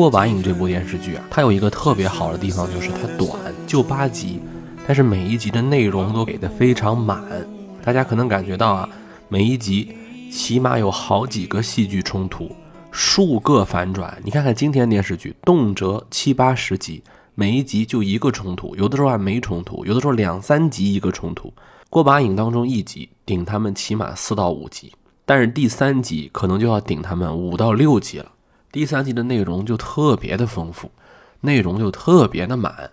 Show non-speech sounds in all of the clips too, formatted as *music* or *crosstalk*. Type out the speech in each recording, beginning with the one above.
过把瘾这部电视剧啊，它有一个特别好的地方，就是它短，就八集，但是每一集的内容都给的非常满。大家可能感觉到啊，每一集起码有好几个戏剧冲突，数个反转。你看看今天电视剧，动辄七八十集，每一集就一个冲突，有的时候还没冲突，有的时候两三集一个冲突。过把瘾当中一集顶他们起码四到五集，但是第三集可能就要顶他们五到六集了。第三集的内容就特别的丰富，内容就特别的满。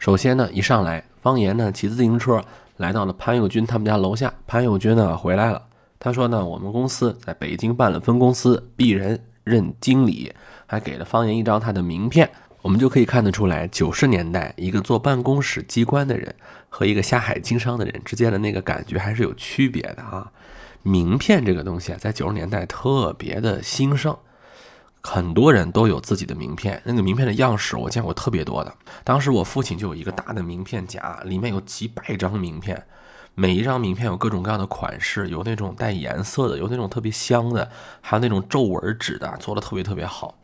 首先呢，一上来，方言呢骑自行车来到了潘友军他们家楼下。潘友军呢回来了，他说呢，我们公司在北京办了分公司，鄙人任经理，还给了方言一张他的名片。我们就可以看得出来，九十年代一个做办公室机关的人和一个下海经商的人之间的那个感觉还是有区别的啊。名片这个东西啊，在九十年代特别的兴盛。很多人都有自己的名片，那个名片的样式我见过特别多的。当时我父亲就有一个大的名片夹，里面有几百张名片，每一张名片有各种各样的款式，有那种带颜色的，有那种特别香的，还有那种皱纹纸的，做的特别特别好。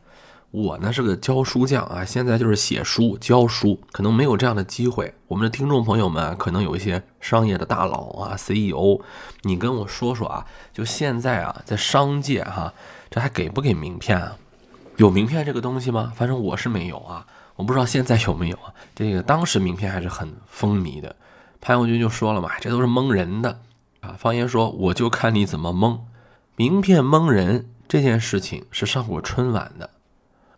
我呢是个教书匠啊，现在就是写书教书，可能没有这样的机会。我们的听众朋友们可能有一些商业的大佬啊，CEO，你跟我说说啊，就现在啊，在商界哈，这还给不给名片啊？有名片这个东西吗？反正我是没有啊，我不知道现在有没有啊。这个当时名片还是很风靡的。潘友军就说了嘛，这都是蒙人的啊。方言说，我就看你怎么蒙。名片蒙人这件事情是上过春晚的，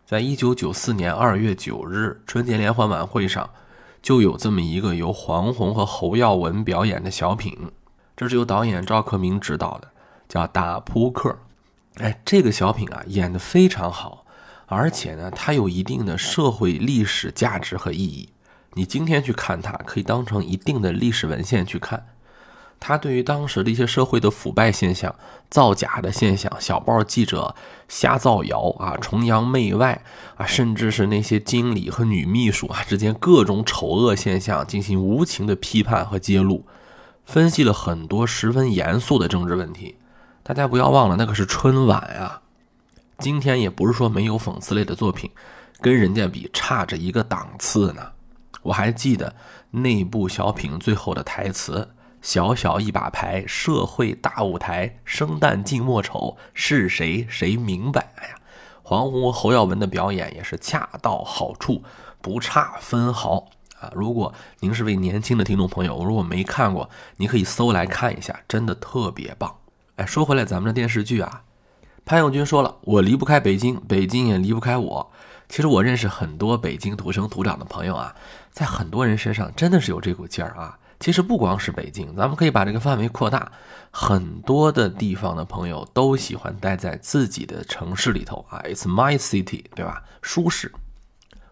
在一九九四年二月九日春节联欢晚会上，就有这么一个由黄宏和侯耀文表演的小品，这是由导演赵克明执导的，叫《打扑克》。哎，这个小品啊，演得非常好。而且呢，它有一定的社会历史价值和意义。你今天去看它，可以当成一定的历史文献去看。它对于当时的一些社会的腐败现象、造假的现象、小报记者瞎造谣啊、崇洋媚外啊，甚至是那些经理和女秘书啊之间各种丑恶现象进行无情的批判和揭露，分析了很多十分严肃的政治问题。大家不要忘了，那可是春晚啊。今天也不是说没有讽刺类的作品，跟人家比差着一个档次呢。我还记得那部小品最后的台词：“小小一把牌，社会大舞台，生旦净末丑，是谁谁明白？”哎呀，黄宏、侯耀文的表演也是恰到好处，不差分毫啊！如果您是位年轻的听众朋友，如果没看过，你可以搜来看一下，真的特别棒。哎，说回来，咱们的电视剧啊。潘永军说了：“我离不开北京，北京也离不开我。其实我认识很多北京土生土长的朋友啊，在很多人身上真的是有这股劲儿啊。其实不光是北京，咱们可以把这个范围扩大，很多的地方的朋友都喜欢待在自己的城市里头啊。It's my city，对吧？舒适。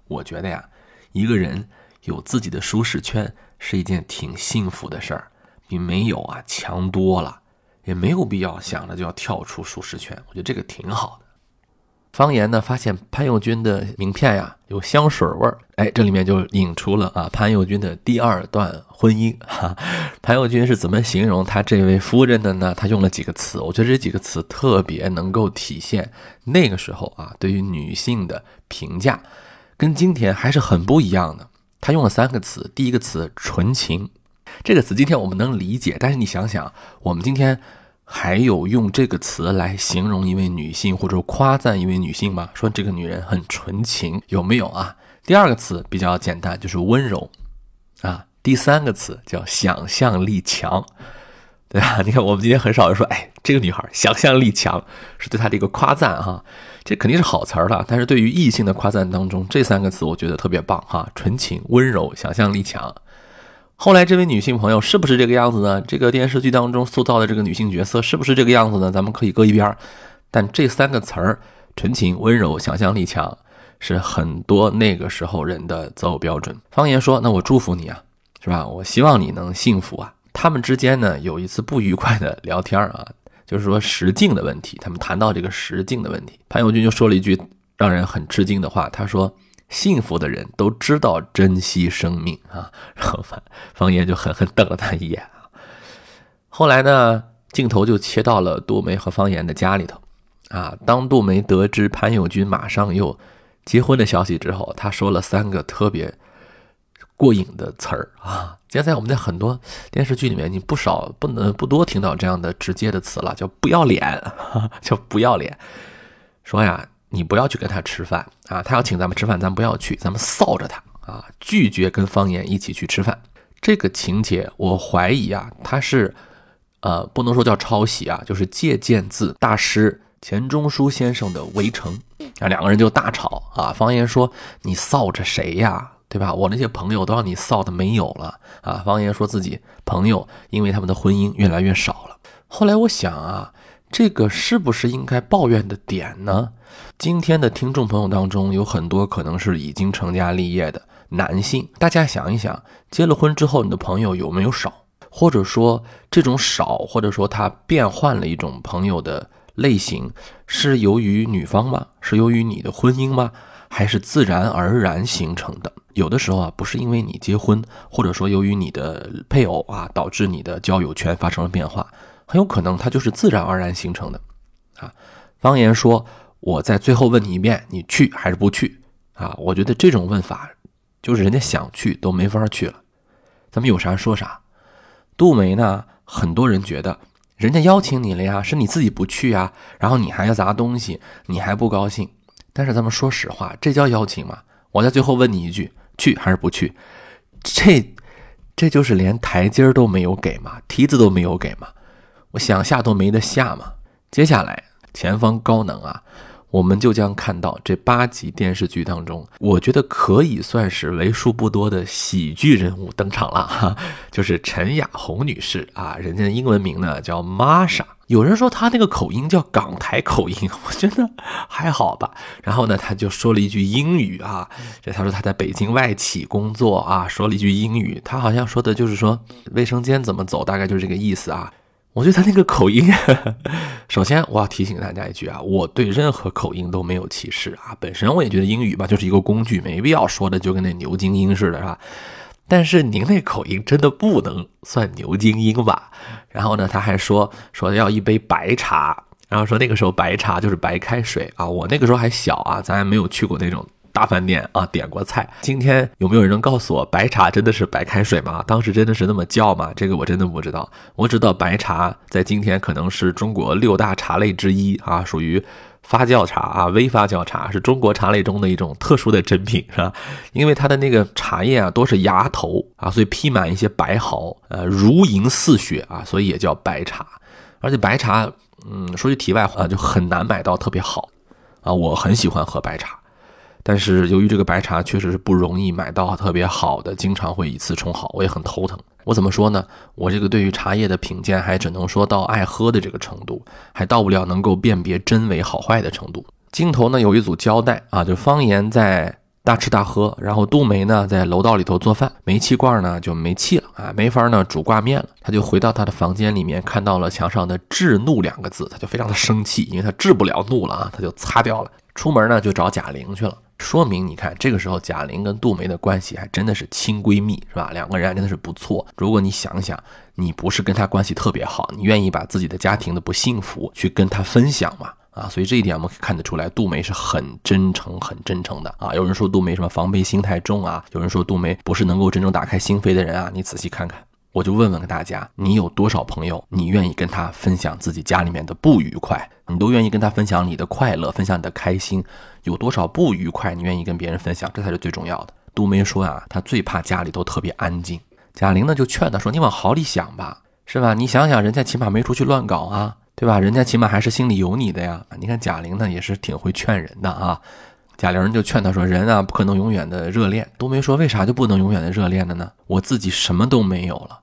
我觉得呀，一个人有自己的舒适圈是一件挺幸福的事儿，比没有啊强多了。”也没有必要想着就要跳出舒适圈，我觉得这个挺好的。方言呢发现潘友军的名片呀有香水味儿，哎，这里面就引出了啊潘友军的第二段婚姻。哈，潘友军是怎么形容他这位夫人的呢？他用了几个词，我觉得这几个词特别能够体现那个时候啊对于女性的评价，跟今天还是很不一样的。他用了三个词，第一个词纯情。这个词今天我们能理解，但是你想想，我们今天还有用这个词来形容一位女性或者夸赞一位女性吗？说这个女人很纯情，有没有啊？第二个词比较简单，就是温柔啊。第三个词叫想象力强，对吧？*laughs* 你看我们今天很少人说，哎，这个女孩想象力强，是对她的一个夸赞哈。这肯定是好词儿了，但是对于异性的夸赞当中，这三个词我觉得特别棒哈：纯情、温柔、想象力强。后来这位女性朋友是不是这个样子呢？这个电视剧当中塑造的这个女性角色是不是这个样子呢？咱们可以搁一边儿。但这三个词儿——纯情、温柔、想象力强，是很多那个时候人的择偶标准。方言说：“那我祝福你啊，是吧？我希望你能幸福啊。”他们之间呢有一次不愉快的聊天儿啊，*laughs* 就是说实境的问题。他们谈到这个实境的问题，潘友军就说了一句让人很吃惊的话，他说。幸福的人都知道珍惜生命啊，然后方方言就狠狠瞪了他一眼啊。后来呢，镜头就切到了杜梅和方言的家里头啊。当杜梅得知潘友军马上又结婚的消息之后，他说了三个特别过瘾的词儿啊。现在我们在很多电视剧里面，你不少不能不多听到这样的直接的词了，叫不要脸，*laughs* 叫不要脸。说呀，你不要去跟他吃饭啊，他要请咱们吃饭，咱不要去，咱们臊着他啊，拒绝跟方言一起去吃饭。这个情节，我怀疑啊，他是呃，不能说叫抄袭啊，就是借鉴自大师钱钟书先生的《围城》啊，两个人就大吵啊，方言说你臊着谁呀？对吧？我那些朋友都让你臊的没有了啊！方言说自己朋友因为他们的婚姻越来越少了。后来我想啊，这个是不是应该抱怨的点呢？今天的听众朋友当中有很多可能是已经成家立业的男性，大家想一想，结了婚之后你的朋友有没有少？或者说这种少，或者说他变换了一种朋友的类型，是由于女方吗？是由于你的婚姻吗？还是自然而然形成的？有的时候啊，不是因为你结婚，或者说由于你的配偶啊，导致你的交友圈发生了变化，很有可能它就是自然而然形成的。啊，方言说，我在最后问你一遍，你去还是不去？啊，我觉得这种问法，就是人家想去都没法去了。咱们有啥说啥。杜梅呢，很多人觉得，人家邀请你了呀，是你自己不去啊，然后你还要砸东西，你还不高兴。但是咱们说实话，这叫邀请吗？我在最后问你一句。去还是不去？这，这就是连台阶儿都没有给嘛，梯子都没有给嘛，我想下都没得下嘛。接下来，前方高能啊！我们就将看到这八集电视剧当中，我觉得可以算是为数不多的喜剧人物登场了哈，*laughs* 就是陈雅红女士啊，人家的英文名呢叫玛莎。有人说她那个口音叫港台口音，我觉得还好吧。然后呢，她就说了一句英语啊，这她说她在北京外企工作啊，说了一句英语，她好像说的就是说卫生间怎么走，大概就是这个意思啊。我觉得他那个口音，*laughs* 首先我要提醒大家一句啊，我对任何口音都没有歧视啊。本身我也觉得英语吧就是一个工具，没必要说的就跟那牛津音似的，是吧？但是您那口音真的不能算牛津音吧？然后呢，他还说说要一杯白茶，然后说那个时候白茶就是白开水啊。我那个时候还小啊，咱还没有去过那种。大饭店啊，点过菜。今天有没有人能告诉我，白茶真的是白开水吗？当时真的是那么叫吗？这个我真的不知道。我知道白茶在今天可能是中国六大茶类之一啊，属于发酵茶啊，微发酵茶是中国茶类中的一种特殊的珍品，是吧？因为它的那个茶叶啊，都是芽头啊，所以披满一些白毫，呃，如银似雪啊，所以也叫白茶。而且白茶，嗯，说句题外话，就很难买到特别好啊。我很喜欢喝白茶。但是由于这个白茶确实是不容易买到特别好的，经常会以次充好，我也很头疼。我怎么说呢？我这个对于茶叶的品鉴还只能说到爱喝的这个程度，还到不了能够辨别真伪好坏的程度。镜头呢有一组交代啊，就方言在大吃大喝，然后杜梅呢在楼道里头做饭，煤气罐呢就没气了啊，没法呢煮挂面了。他就回到他的房间里面，看到了墙上的“制怒”两个字，他就非常的生气，因为他治不了怒了啊，他就擦掉了。出门呢就找贾玲去了。说明你看，这个时候贾玲跟杜梅的关系还真的是亲闺蜜，是吧？两个人还真的是不错。如果你想想，你不是跟她关系特别好，你愿意把自己的家庭的不幸福去跟她分享吗？啊，所以这一点我们可以看得出来，杜梅是很真诚、很真诚的啊。有人说杜梅什么防备心太重啊，有人说杜梅不是能够真正打开心扉的人啊。你仔细看看，我就问问大家，你有多少朋友，你愿意跟他分享自己家里面的不愉快？你都愿意跟他分享你的快乐，分享你的开心。有多少不愉快，你愿意跟别人分享，这才是最重要的。杜梅说啊，她最怕家里都特别安静。贾玲呢就劝她说：“你往好里想吧，是吧？你想想，人家起码没出去乱搞啊，对吧？人家起码还是心里有你的呀。你看贾玲呢也是挺会劝人的啊。贾玲就劝她说：人啊不可能永远的热恋。杜梅说：为啥就不能永远的热恋了呢？我自己什么都没有了，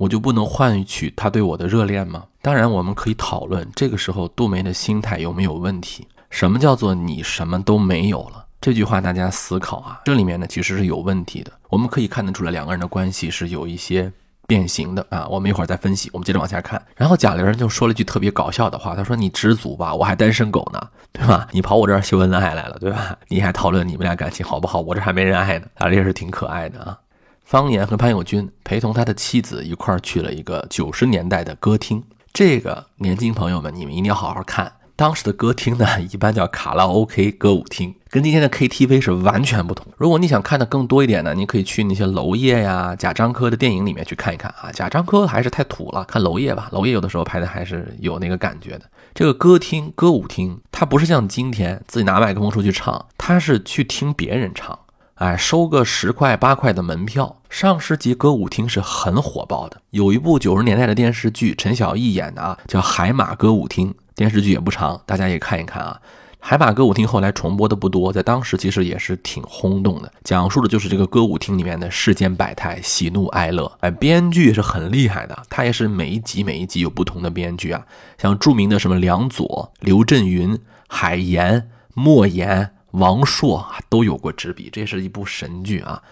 我就不能换取他对我的热恋吗？当然，我们可以讨论这个时候杜梅的心态有没有问题。”什么叫做你什么都没有了？这句话大家思考啊，这里面呢其实是有问题的。我们可以看得出来，两个人的关系是有一些变形的啊。我们一会儿再分析。我们接着往下看。然后贾玲就说了句特别搞笑的话，她说：“你知足吧，我还单身狗呢，对吧？你跑我这儿秀恩爱来了，对吧？你还讨论你们俩感情好不好？我这还没人爱呢。”啊，这也是挺可爱的啊。方言和潘友军陪同他的妻子一块儿去了一个九十年代的歌厅。这个年轻朋友们，你们一定要好好看。当时的歌厅呢，*laughs* 一般叫卡拉 OK 歌舞厅，跟今天的 KTV 是完全不同。如果你想看的更多一点呢，你可以去那些娄烨呀、贾樟柯的电影里面去看一看啊。贾樟柯还是太土了，看娄烨吧，娄烨有的时候拍的还是有那个感觉的。这个歌厅、歌舞厅，它不是像今天自己拿麦克风出去唱，它是去听别人唱。哎，收个十块八块的门票，上世纪歌舞厅是很火爆的。有一部九十年代的电视剧，陈小艺演的啊，叫《海马歌舞厅》，电视剧也不长，大家也看一看啊。海马歌舞厅后来重播的不多，在当时其实也是挺轰动的，讲述的就是这个歌舞厅里面的世间百态、喜怒哀乐。哎，编剧是很厉害的，他也是每一集每一集有不同的编剧啊，像著名的什么梁左、刘震云、海岩、莫言。王朔啊都有过执笔，这是一部神剧啊！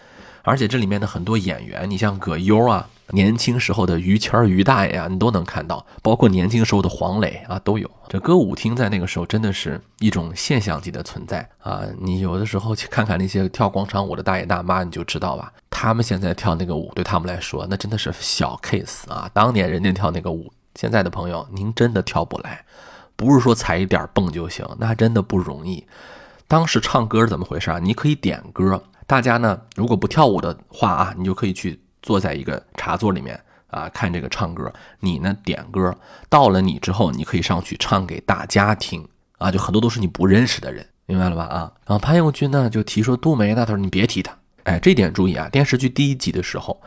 而且这里面的很多演员，你像葛优啊，年轻时候的于谦于大爷啊，你都能看到，包括年轻时候的黄磊啊，都有。这歌舞厅在那个时候真的是一种现象级的存在啊！你有的时候去看看那些跳广场舞的大爷大妈，你就知道吧，他们现在跳那个舞，对他们来说那真的是小 case 啊！当年人家跳那个舞，现在的朋友您真的跳不来，不是说踩一点蹦就行，那真的不容易。当时唱歌是怎么回事啊？你可以点歌，大家呢如果不跳舞的话啊，你就可以去坐在一个茶座里面啊看这个唱歌。你呢点歌，到了你之后，你可以上去唱给大家听啊，就很多都是你不认识的人，明白了吧？啊，然后潘永军呢就提说杜梅，他说你别提他，哎，这点注意啊，电视剧第一集的时候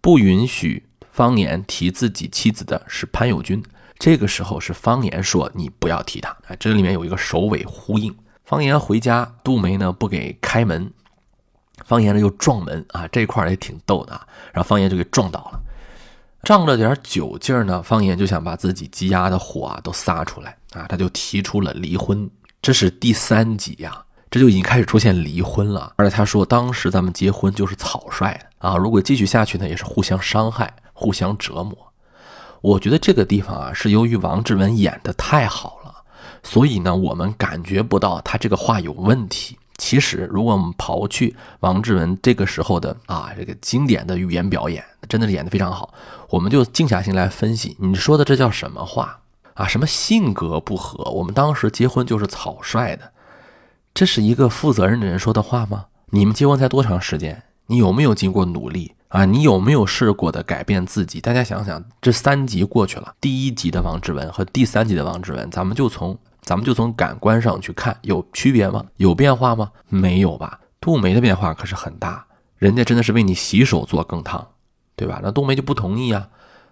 不允许方言提自己妻子的是潘友军，这个时候是方言说你不要提他，哎，这里面有一个首尾呼应。方言回家，杜梅呢不给开门，方言呢又撞门啊，这块儿也挺逗的，然后方言就给撞倒了，仗着点酒劲儿呢，方言就想把自己积压的火啊都撒出来啊，他就提出了离婚。这是第三集呀，这就已经开始出现离婚了，而且他说当时咱们结婚就是草率的啊，如果继续下去呢，也是互相伤害、互相折磨。我觉得这个地方啊，是由于王志文演的太好。所以呢，我们感觉不到他这个话有问题。其实，如果我们刨去王志文这个时候的啊这个经典的语言表演，真的是演得非常好。我们就静下心来分析，你说的这叫什么话啊？什么性格不合？我们当时结婚就是草率的，这是一个负责任的人说的话吗？你们结婚才多长时间？你有没有经过努力啊？你有没有试过的改变自己？大家想想，这三集过去了，第一集的王志文和第三集的王志文，咱们就从。咱们就从感官上去看，有区别吗？有变化吗？没有吧。杜梅的变化可是很大，人家真的是为你洗手做羹汤，对吧？那杜梅就不同意啊。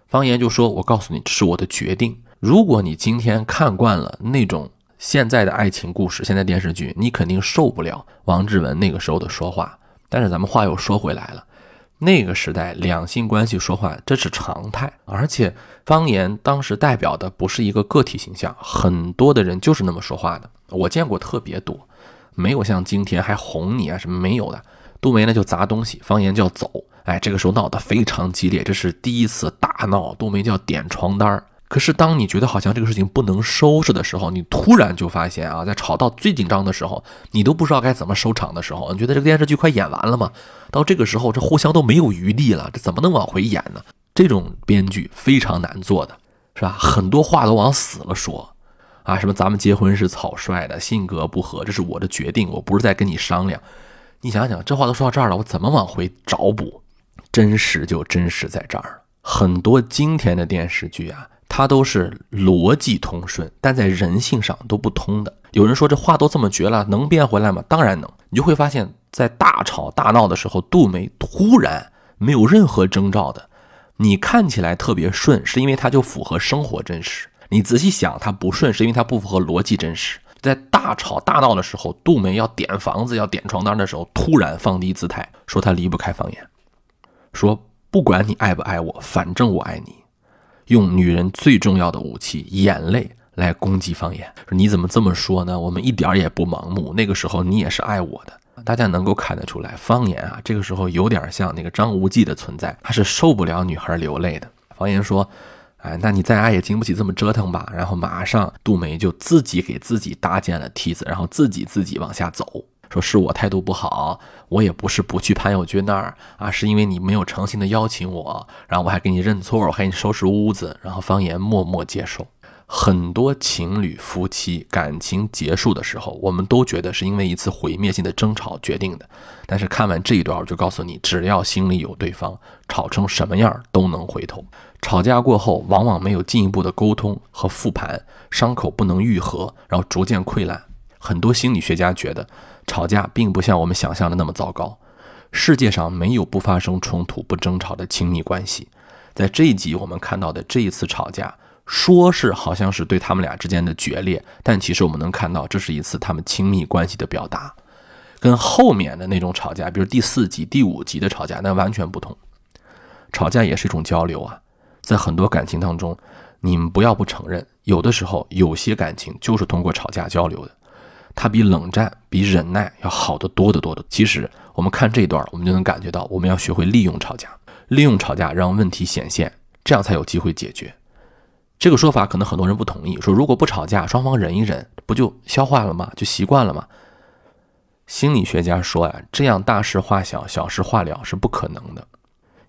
方言就说：“我告诉你，这是我的决定。如果你今天看惯了那种现在的爱情故事，现在电视剧，你肯定受不了王志文那个时候的说话。但是咱们话又说回来了。”那个时代，两性关系说话这是常态，而且方言当时代表的不是一个个体形象，很多的人就是那么说话的。我见过特别多，没有像今天还哄你啊什么没有的。杜梅呢就砸东西，方言叫走，哎，这个时候闹得非常激烈，这是第一次大闹。杜梅叫点床单儿。可是，当你觉得好像这个事情不能收拾的时候，你突然就发现啊，在吵到最紧张的时候，你都不知道该怎么收场的时候，你觉得这个电视剧快演完了吗？到这个时候，这互相都没有余地了，这怎么能往回演呢？这种编剧非常难做的，是吧？很多话都往死了说，啊，什么咱们结婚是草率的，性格不合，这是我的决定，我不是在跟你商量。你想想，这话都说到这儿了，我怎么往回找补？真实就真实在这儿，很多今天的电视剧啊。它都是逻辑通顺，但在人性上都不通的。有人说这话都这么绝了，能变回来吗？当然能。你就会发现，在大吵大闹的时候，杜梅突然没有任何征兆的，你看起来特别顺，是因为它就符合生活真实。你仔细想，它不顺是因为它不符合逻辑真实。在大吵大闹的时候，杜梅要点房子、要点床单的时候，突然放低姿态，说他离不开方言，说不管你爱不爱我，反正我爱你。用女人最重要的武器——眼泪来攻击方言，说你怎么这么说呢？我们一点也不盲目。那个时候你也是爱我的，大家能够看得出来，方言啊，这个时候有点像那个张无忌的存在，他是受不了女孩流泪的。方言说：“哎，那你再爱也经不起这么折腾吧。”然后马上杜梅就自己给自己搭建了梯子，然后自己自己往下走。说是我态度不好，我也不是不去潘友军那儿啊，是因为你没有诚心的邀请我，然后我还给你认错，我还给你收拾屋子，然后方言默默接受。很多情侣夫妻感情结束的时候，我们都觉得是因为一次毁灭性的争吵决定的。但是看完这一段，我就告诉你，只要心里有对方，吵成什么样都能回头。吵架过后，往往没有进一步的沟通和复盘，伤口不能愈合，然后逐渐溃烂。很多心理学家觉得，吵架并不像我们想象的那么糟糕。世界上没有不发生冲突、不争吵的亲密关系。在这一集，我们看到的这一次吵架。说是好像是对他们俩之间的决裂，但其实我们能看到，这是一次他们亲密关系的表达，跟后面的那种吵架，比如第四集、第五集的吵架，那完全不同。吵架也是一种交流啊，在很多感情当中，你们不要不承认，有的时候有些感情就是通过吵架交流的，它比冷战、比忍耐要好得多得多的。其实我们看这一段，我们就能感觉到，我们要学会利用吵架，利用吵架让问题显现，这样才有机会解决。这个说法可能很多人不同意，说如果不吵架，双方忍一忍，不就消化了吗？就习惯了吗？心理学家说啊，这样大事化小，小事化了是不可能的。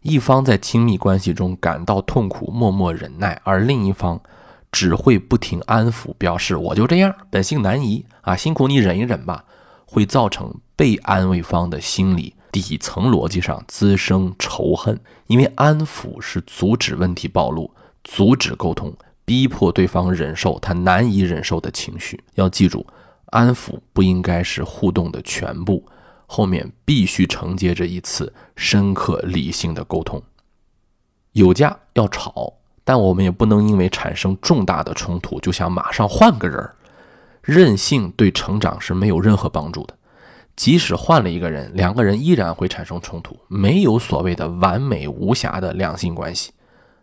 一方在亲密关系中感到痛苦，默默忍耐，而另一方只会不停安抚，表示我就这样，本性难移啊，辛苦你忍一忍吧，会造成被安慰方的心理底层逻辑上滋生仇恨，因为安抚是阻止问题暴露。阻止沟通，逼迫对方忍受他难以忍受的情绪。要记住，安抚不应该是互动的全部，后面必须承接着一次深刻理性的沟通。有架要吵，但我们也不能因为产生重大的冲突就想马上换个人儿。任性对成长是没有任何帮助的。即使换了一个人，两个人依然会产生冲突。没有所谓的完美无瑕的两性关系，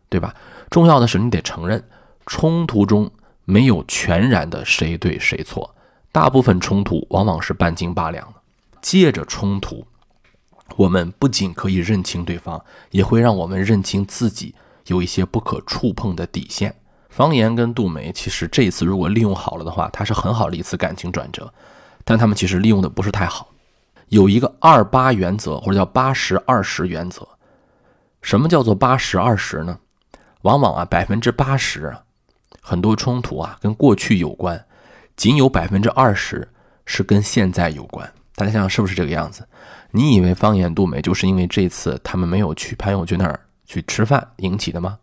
对吧？重要的是，你得承认，冲突中没有全然的谁对谁错，大部分冲突往往是半斤八两的。借着冲突，我们不仅可以认清对方，也会让我们认清自己有一些不可触碰的底线。方言跟杜梅其实这一次如果利用好了的话，它是很好的一次感情转折，但他们其实利用的不是太好。有一个二八原则，或者叫八十二十原则。什么叫做八十二十呢？往往啊，百分之八十很多冲突啊跟过去有关，仅有百分之二十是跟现在有关。大家想想是不是这个样子？你以为方言杜梅就是因为这次他们没有去潘友军那儿去吃饭引起的吗？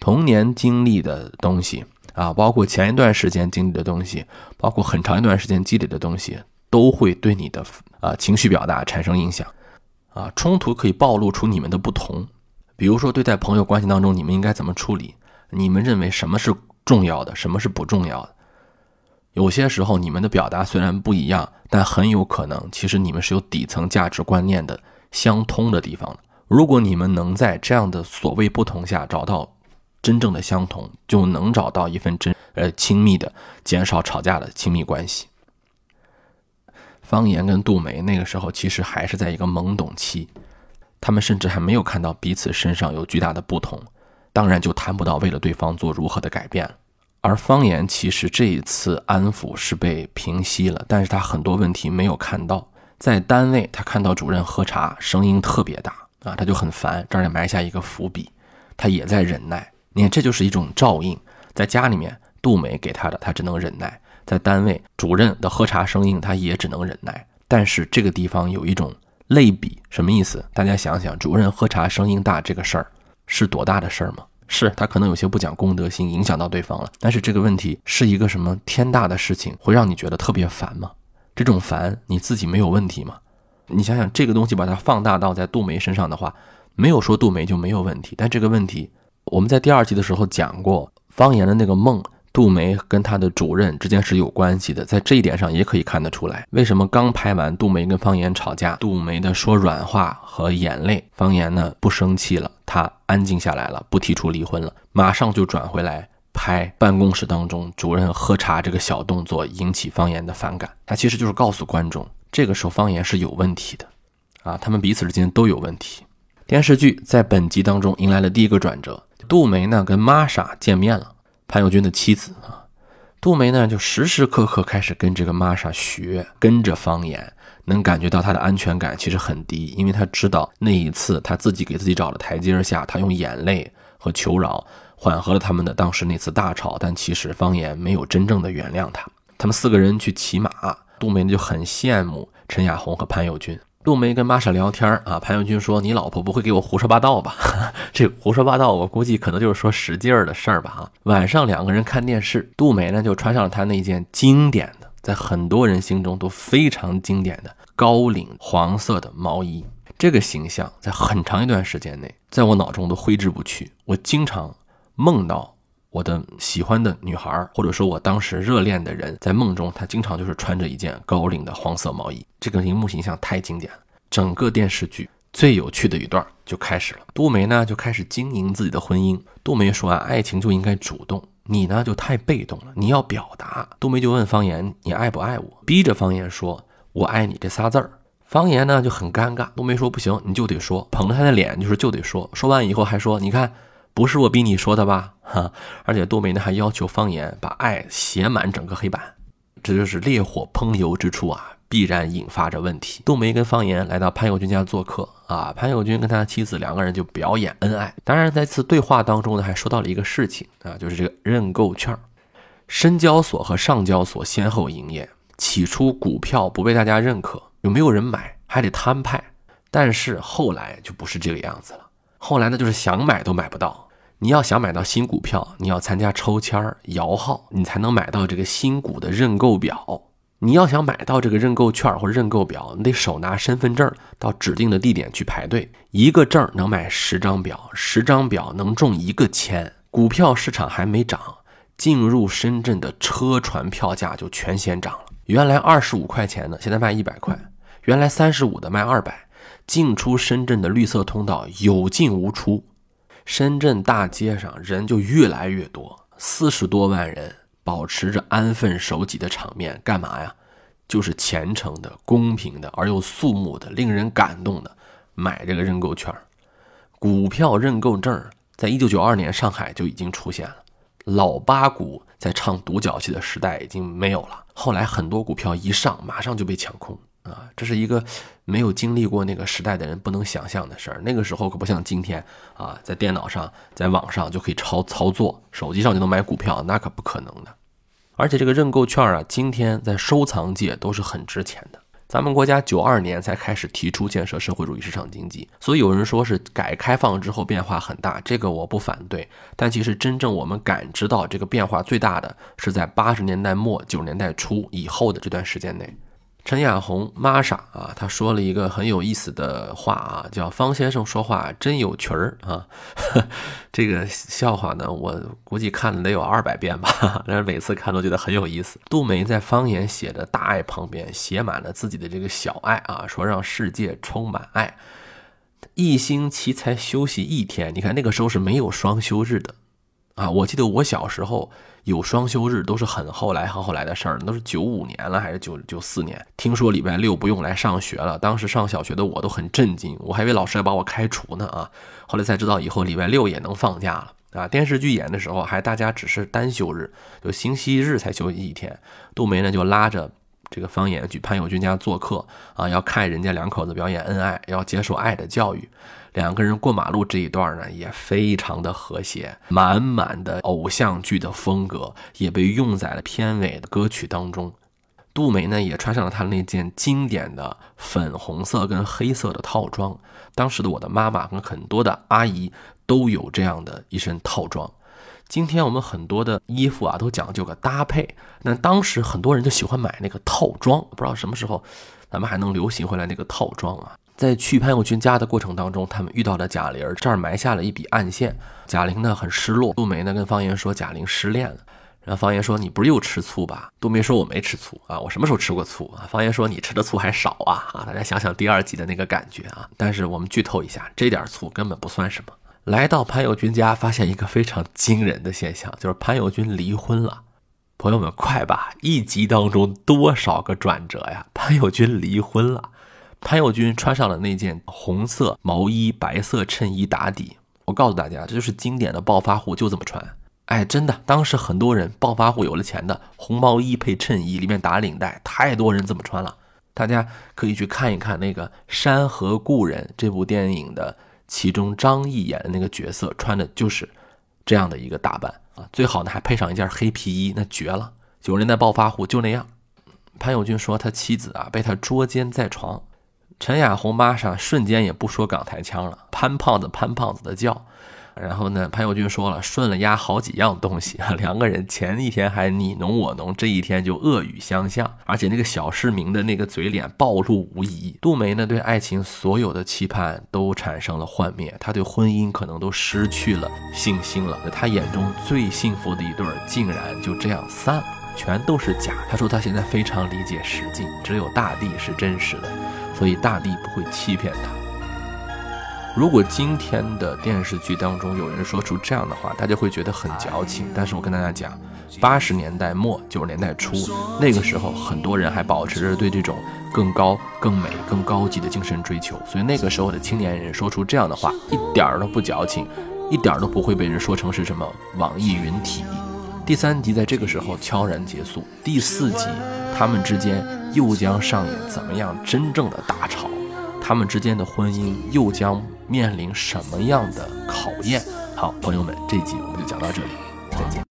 童年经历的东西啊，包括前一段时间经历的东西，包括很长一段时间积累的东西，都会对你的啊情绪表达产生影响。啊，冲突可以暴露出你们的不同。比如说，对待朋友关系当中，你们应该怎么处理？你们认为什么是重要的，什么是不重要的？有些时候，你们的表达虽然不一样，但很有可能，其实你们是有底层价值观念的相通的地方的。如果你们能在这样的所谓不同下找到真正的相同，就能找到一份真呃亲密的、减少吵架的亲密关系。方言跟杜梅那个时候其实还是在一个懵懂期。他们甚至还没有看到彼此身上有巨大的不同，当然就谈不到为了对方做如何的改变。而方言其实这一次安抚是被平息了，但是他很多问题没有看到。在单位，他看到主任喝茶声音特别大啊，他就很烦，这儿也埋下一个伏笔，他也在忍耐。你看，这就是一种照应。在家里面，杜梅给他的，他只能忍耐；在单位，主任的喝茶声音，他也只能忍耐。但是这个地方有一种。类比什么意思？大家想想，主任喝茶声音大这个事儿是多大的事儿吗？是他可能有些不讲公德心，影响到对方了。但是这个问题是一个什么天大的事情，会让你觉得特别烦吗？这种烦你自己没有问题吗？你想想这个东西把它放大到在杜梅身上的话，没有说杜梅就没有问题。但这个问题我们在第二集的时候讲过，方言的那个梦。杜梅跟他的主任之间是有关系的，在这一点上也可以看得出来。为什么刚拍完杜梅跟方言吵架，杜梅的说软话和眼泪，方言呢不生气了，他安静下来了，不提出离婚了，马上就转回来拍办公室当中主任喝茶这个小动作引起方言的反感。他其实就是告诉观众，这个时候方言是有问题的，啊，他们彼此之间都有问题。电视剧在本集当中迎来了第一个转折，杜梅呢跟玛莎见面了。潘友军的妻子啊，杜梅呢，就时时刻刻开始跟这个玛莎学，跟着方言，能感觉到她的安全感其实很低，因为她知道那一次她自己给自己找了台阶下，她用眼泪和求饶，缓和了他们的当时那次大吵。但其实方言没有真正的原谅他。他们四个人去骑马，杜梅就很羡慕陈雅红和潘友军。杜梅跟玛莎聊天啊，潘友军说：“你老婆不会给我胡说八道吧？” *laughs* 这胡说八道，我估计可能就是说使劲儿的事儿吧。哈，晚上两个人看电视，杜梅呢就穿上了她那件经典的，在很多人心中都非常经典的高领黄色的毛衣。这个形象在很长一段时间内，在我脑中都挥之不去。我经常梦到我的喜欢的女孩，或者说我当时热恋的人，在梦中，他经常就是穿着一件高领的黄色毛衣。这个荧幕形象太经典了。整个电视剧最有趣的一段就开始了。杜梅呢就开始经营自己的婚姻。杜梅说啊，爱情就应该主动，你呢就太被动了，你要表达。杜梅就问方言，你爱不爱我？逼着方言说，我爱你这仨字儿。方言呢就很尴尬。杜梅说不行，你就得说，捧着他的脸就是就得说。说完以后还说，你看，不是我逼你说的吧？哈，*laughs* 而且杜梅呢还要求方言把爱写满整个黑板。这就是烈火烹油之处啊。必然引发着问题。杜梅跟方言来到潘友军家做客啊，潘友军跟他妻子两个人就表演恩爱。当然，在此对话当中呢，还说到了一个事情啊，就是这个认购券。深交所和上交所先后营业，起初股票不被大家认可，有没有人买，还得摊派。但是后来就不是这个样子了。后来呢，就是想买都买不到。你要想买到新股票，你要参加抽签摇号，你才能买到这个新股的认购表。你要想买到这个认购券或认购表，你得手拿身份证到指定的地点去排队。一个证能买十张表，十张表能中一个签。股票市场还没涨，进入深圳的车船票价就全先涨了。原来二十五块钱的，现在卖一百块；原来三十五的卖二百。进出深圳的绿色通道有进无出，深圳大街上人就越来越多，四十多万人。保持着安分守己的场面干嘛呀？就是虔诚的、公平的而又肃穆的、令人感动的买这个认购券。股票认购证在一九九二年上海就已经出现了。老八股在唱独角戏的时代已经没有了。后来很多股票一上，马上就被抢空。啊，这是一个没有经历过那个时代的人不能想象的事儿。那个时候可不像今天啊，在电脑上、在网上就可以操操作，手机上就能买股票，那可不可能的。而且这个认购券啊，今天在收藏界都是很值钱的。咱们国家九二年才开始提出建设社会主义市场经济，所以有人说是改开放之后变化很大，这个我不反对。但其实真正我们感知到这个变化最大的是在八十年代末九十年代初以后的这段时间内。陈亚红玛莎啊，她说了一个很有意思的话啊，叫方先生说话真有趣儿啊。*laughs* 这个笑话呢，我估计看了得有二百遍吧，*laughs* 但是每次看都觉得很有意思。杜梅在方言写的大爱旁边写满了自己的这个小爱啊，说让世界充满爱。一星期才休息一天，你看那个时候是没有双休日的。啊，我记得我小时候有双休日，都是很后来很后来的事儿，都是九五年了还是九九四年？听说礼拜六不用来上学了，当时上小学的我都很震惊，我还以为老师要把我开除呢啊！后来才知道以后礼拜六也能放假了啊！电视剧演的时候还大家只是单休日，就星期日才休息一天。杜梅呢就拉着这个方言去潘友军家做客啊，要看人家两口子表演恩爱，要接受爱的教育。两个人过马路这一段呢，也非常的和谐，满满的偶像剧的风格也被用在了片尾的歌曲当中。杜梅呢，也穿上了她那件经典的粉红色跟黑色的套装。当时的我的妈妈跟很多的阿姨都有这样的一身套装。今天我们很多的衣服啊，都讲究个搭配，那当时很多人就喜欢买那个套装。不知道什么时候，咱们还能流行回来那个套装啊？在去潘友军家的过程当中，他们遇到了贾玲，这儿埋下了一笔暗线。贾玲呢很失落，杜梅呢跟方言说贾玲失恋了。然后方言说你不是又吃醋吧？杜梅说我没吃醋啊，我什么时候吃过醋啊？方言说你吃的醋还少啊啊！大家想想第二集的那个感觉啊。但是我们剧透一下，这点醋根本不算什么。来到潘友军家，发现一个非常惊人的现象，就是潘友军离婚了。朋友们快吧，一集当中多少个转折呀？潘友军离婚了。潘友军穿上了那件红色毛衣、白色衬衣打底。我告诉大家，这就是经典的暴发户就这么穿。哎，真的，当时很多人暴发户有了钱的，红毛衣配衬衣，里面打领带，太多人这么穿了。大家可以去看一看那个《山河故人》这部电影的其中张译演的那个角色穿的就是这样的一个打扮啊，最好呢还配上一件黑皮衣，那绝了。九十年代暴发户就那样。潘友军说他妻子啊被他捉奸在床，陈雅红妈上瞬间也不说港台腔了，潘胖子潘胖子的叫。然后呢，潘友军说了，顺了压好几样东西啊，两个人前一天还你侬我侬，这一天就恶语相向，而且那个小市民的那个嘴脸暴露无遗。杜梅呢，对爱情所有的期盼都产生了幻灭，她对婚姻可能都失去了信心了。她眼中最幸福的一对儿，竟然就这样散了，全都是假。她说她现在非常理解实际，只有大地是真实的，所以大地不会欺骗他。如果今天的电视剧当中有人说出这样的话，大家会觉得很矫情。但是我跟大家讲，八十年代末九十年代初那个时候，很多人还保持着对这种更高、更美、更高级的精神追求，所以那个时候的青年人说出这样的话，一点儿都不矫情，一点儿都不会被人说成是什么网易云体。第三集在这个时候悄然结束，第四集他们之间又将上演怎么样真正的大吵？他们之间的婚姻又将面临什么样的考验？好，朋友们，这集我们就讲到这里，再见。